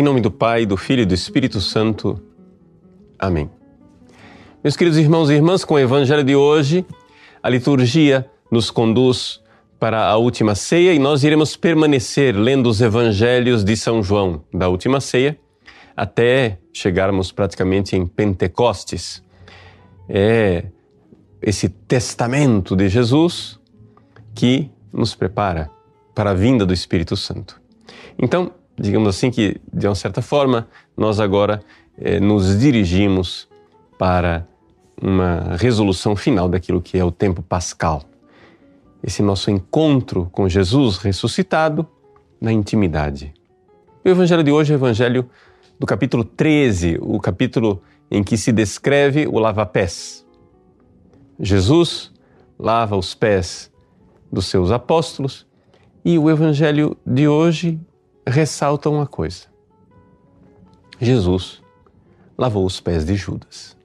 Em nome do Pai, do Filho e do Espírito Santo. Amém. Meus queridos irmãos e irmãs, com o Evangelho de hoje, a liturgia nos conduz para a última ceia e nós iremos permanecer lendo os Evangelhos de São João da última ceia até chegarmos praticamente em Pentecostes. É esse testamento de Jesus que nos prepara para a vinda do Espírito Santo. Então, digamos assim que, de uma certa forma, nós agora eh, nos dirigimos para uma resolução final daquilo que é o tempo pascal. Esse nosso encontro com Jesus ressuscitado na intimidade. O evangelho de hoje é o evangelho do capítulo 13, o capítulo em que se descreve o lava-pés. Jesus lava os pés dos seus apóstolos e o evangelho de hoje ressalta uma coisa. Jesus lavou os pés de Judas.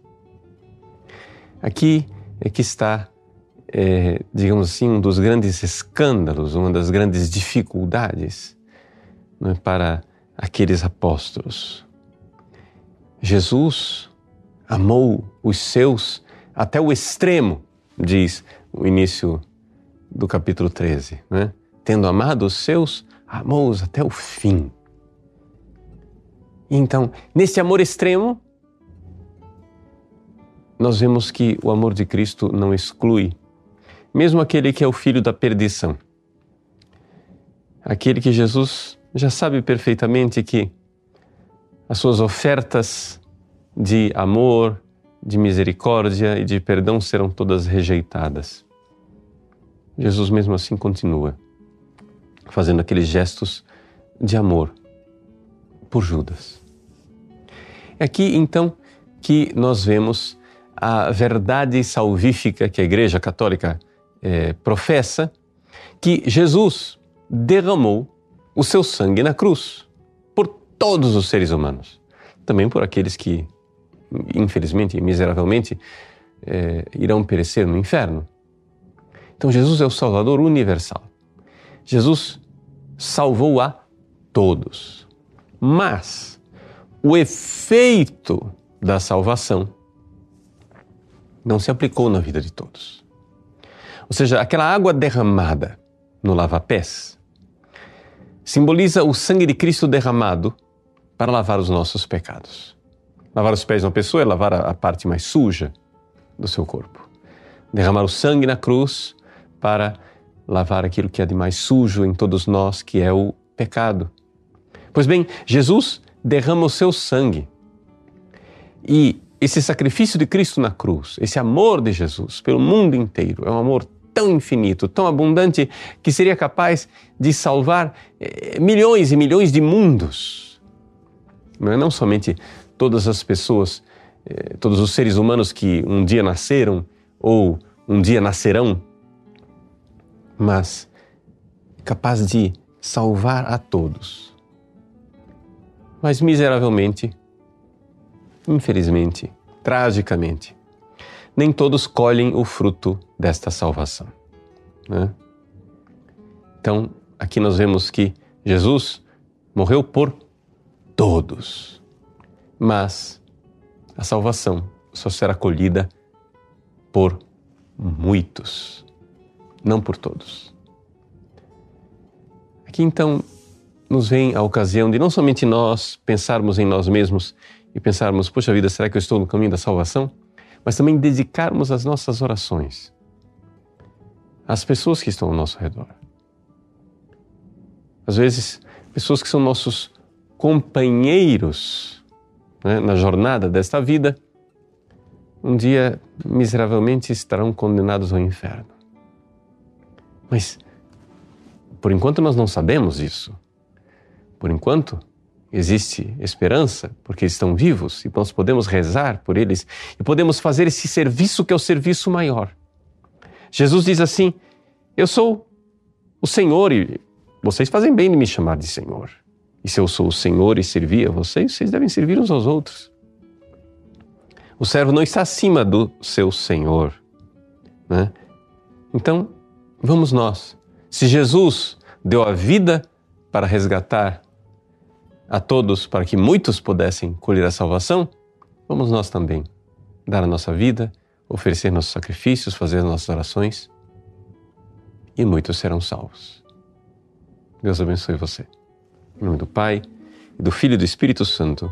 Aqui é que está, é, digamos assim, um dos grandes escândalos, uma das grandes dificuldades é, para aqueles apóstolos. Jesus amou os seus até o extremo, diz o início do capítulo 13. Né? Tendo amado os seus, amou-os até o fim. Então, nesse amor extremo, nós vemos que o amor de Cristo não exclui, mesmo aquele que é o filho da perdição. Aquele que Jesus já sabe perfeitamente que as suas ofertas de amor, de misericórdia e de perdão serão todas rejeitadas. Jesus, mesmo assim, continua fazendo aqueles gestos de amor por Judas. É aqui, então, que nós vemos a verdade salvífica que a Igreja Católica é, professa, que Jesus derramou o seu sangue na cruz por todos os seres humanos, também por aqueles que infelizmente e miseravelmente, é, irão perecer no inferno. Então, Jesus é o Salvador universal. Jesus salvou a todos. Mas o efeito da salvação não se aplicou na vida de todos. Ou seja, aquela água derramada no lava-pés simboliza o sangue de Cristo derramado para lavar os nossos pecados. Lavar os pés de uma pessoa é lavar a, parte mais suja do seu corpo. Derramar o sangue na cruz para lavar aquilo que é de mais sujo em todos nós, que é o pecado. Pois bem, Jesus derrama o seu sangue. E esse sacrifício de Cristo na cruz, esse amor de Jesus pelo mundo inteiro, é um amor tão infinito, tão abundante, que seria capaz de salvar eh, milhões e milhões de mundos. Não é não somente todas as pessoas, eh, todos os seres humanos que um dia nasceram ou um dia nascerão, mas capaz de salvar a todos. Mas miseravelmente, infelizmente, tragicamente, nem todos colhem o fruto desta salvação. Né? Então, aqui nós vemos que Jesus morreu por todos mas a salvação só será colhida por muitos, não por todos. Aqui então nos vem a ocasião de não somente nós pensarmos em nós mesmos e pensarmos, poxa vida, será que eu estou no caminho da salvação? Mas também dedicarmos as nossas orações às pessoas que estão ao nosso redor. Às vezes, pessoas que são nossos companheiros né, na jornada desta vida, um dia miseravelmente estarão condenados ao inferno. Mas, por enquanto, nós não sabemos isso. Por enquanto, existe esperança, porque estão vivos e nós podemos rezar por eles e podemos fazer esse serviço que é o serviço maior. Jesus diz assim: Eu sou o Senhor e vocês fazem bem de me chamar de Senhor. E se eu sou o Senhor e servir a vocês, vocês devem servir uns aos outros. O servo não está acima do seu Senhor. Né? Então, vamos nós. Se Jesus deu a vida para resgatar a todos para que muitos pudessem colher a salvação, vamos nós também dar a nossa vida, oferecer nossos sacrifícios, fazer as nossas orações e muitos serão salvos. Deus abençoe você. Em nome do Pai, e do Filho e do Espírito Santo.